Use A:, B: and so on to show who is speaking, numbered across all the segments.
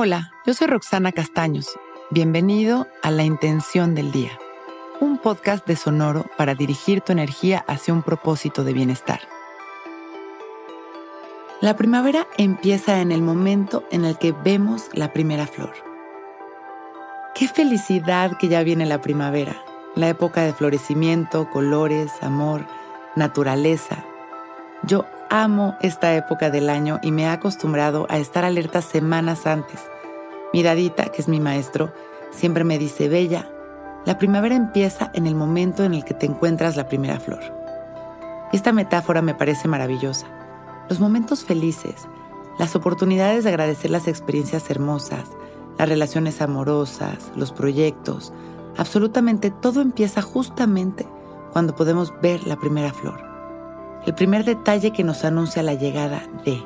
A: Hola, yo soy Roxana Castaños. Bienvenido a La Intención del Día, un podcast de Sonoro para dirigir tu energía hacia un propósito de bienestar. La primavera empieza en el momento en el que vemos la primera flor. Qué felicidad que ya viene la primavera, la época de florecimiento, colores, amor, naturaleza yo amo esta época del año y me he acostumbrado a estar alerta semanas antes. Miradita, que es mi maestro, siempre me dice, Bella, la primavera empieza en el momento en el que te encuentras la primera flor. Esta metáfora me parece maravillosa. Los momentos felices, las oportunidades de agradecer las experiencias hermosas, las relaciones amorosas, los proyectos, absolutamente todo empieza justamente cuando podemos ver la primera flor el primer detalle que nos anuncia la llegada de.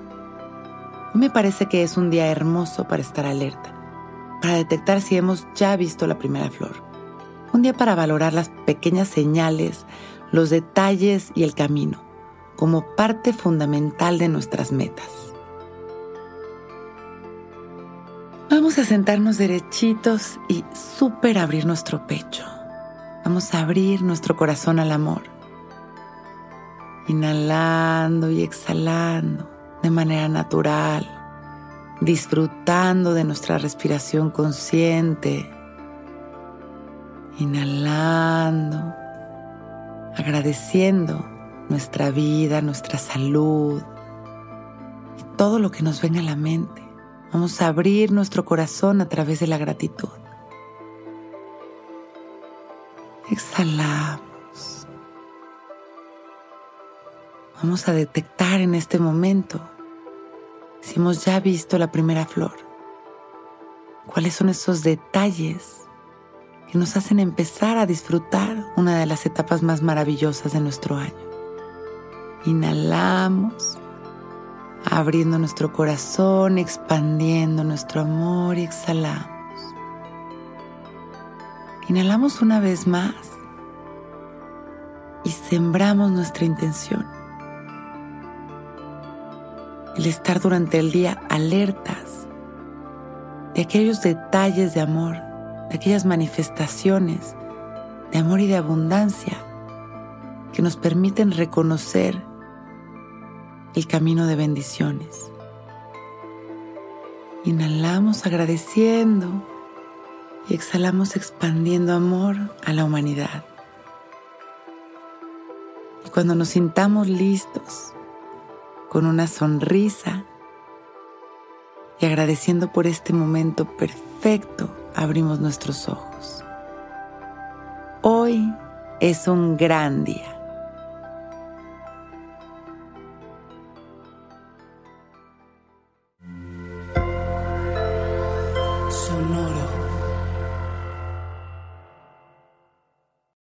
A: Me parece que es un día hermoso para estar alerta, para detectar si hemos ya visto la primera flor. Un día para valorar las pequeñas señales, los detalles y el camino, como parte fundamental de nuestras metas. Vamos a sentarnos derechitos y súper abrir nuestro pecho. Vamos a abrir nuestro corazón al amor inhalando y exhalando de manera natural, disfrutando de nuestra respiración consciente, inhalando, agradeciendo nuestra vida, nuestra salud todo lo que nos venga a la mente. Vamos a abrir nuestro corazón a través de la gratitud. Exhalamos. Vamos a detectar en este momento si hemos ya visto la primera flor. ¿Cuáles son esos detalles que nos hacen empezar a disfrutar una de las etapas más maravillosas de nuestro año? Inhalamos, abriendo nuestro corazón, expandiendo nuestro amor y exhalamos. Inhalamos una vez más y sembramos nuestra intención el estar durante el día alertas de aquellos detalles de amor, de aquellas manifestaciones de amor y de abundancia que nos permiten reconocer el camino de bendiciones. Inhalamos agradeciendo y exhalamos expandiendo amor a la humanidad. Y cuando nos sintamos listos, con una sonrisa y agradeciendo por este momento perfecto, abrimos nuestros ojos. Hoy es un gran día.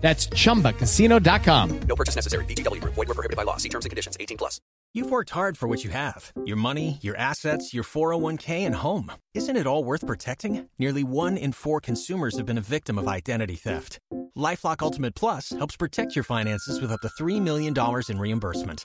B: That's ChumbaCasino.com.
C: No purchase necessary. VGW. Void were prohibited by law. See terms and conditions. 18 plus.
D: You've worked hard for what you have. Your money, your assets, your 401k, and home. Isn't it all worth protecting? Nearly one in four consumers have been a victim of identity theft. LifeLock Ultimate Plus helps protect your finances with up to $3 million in reimbursement.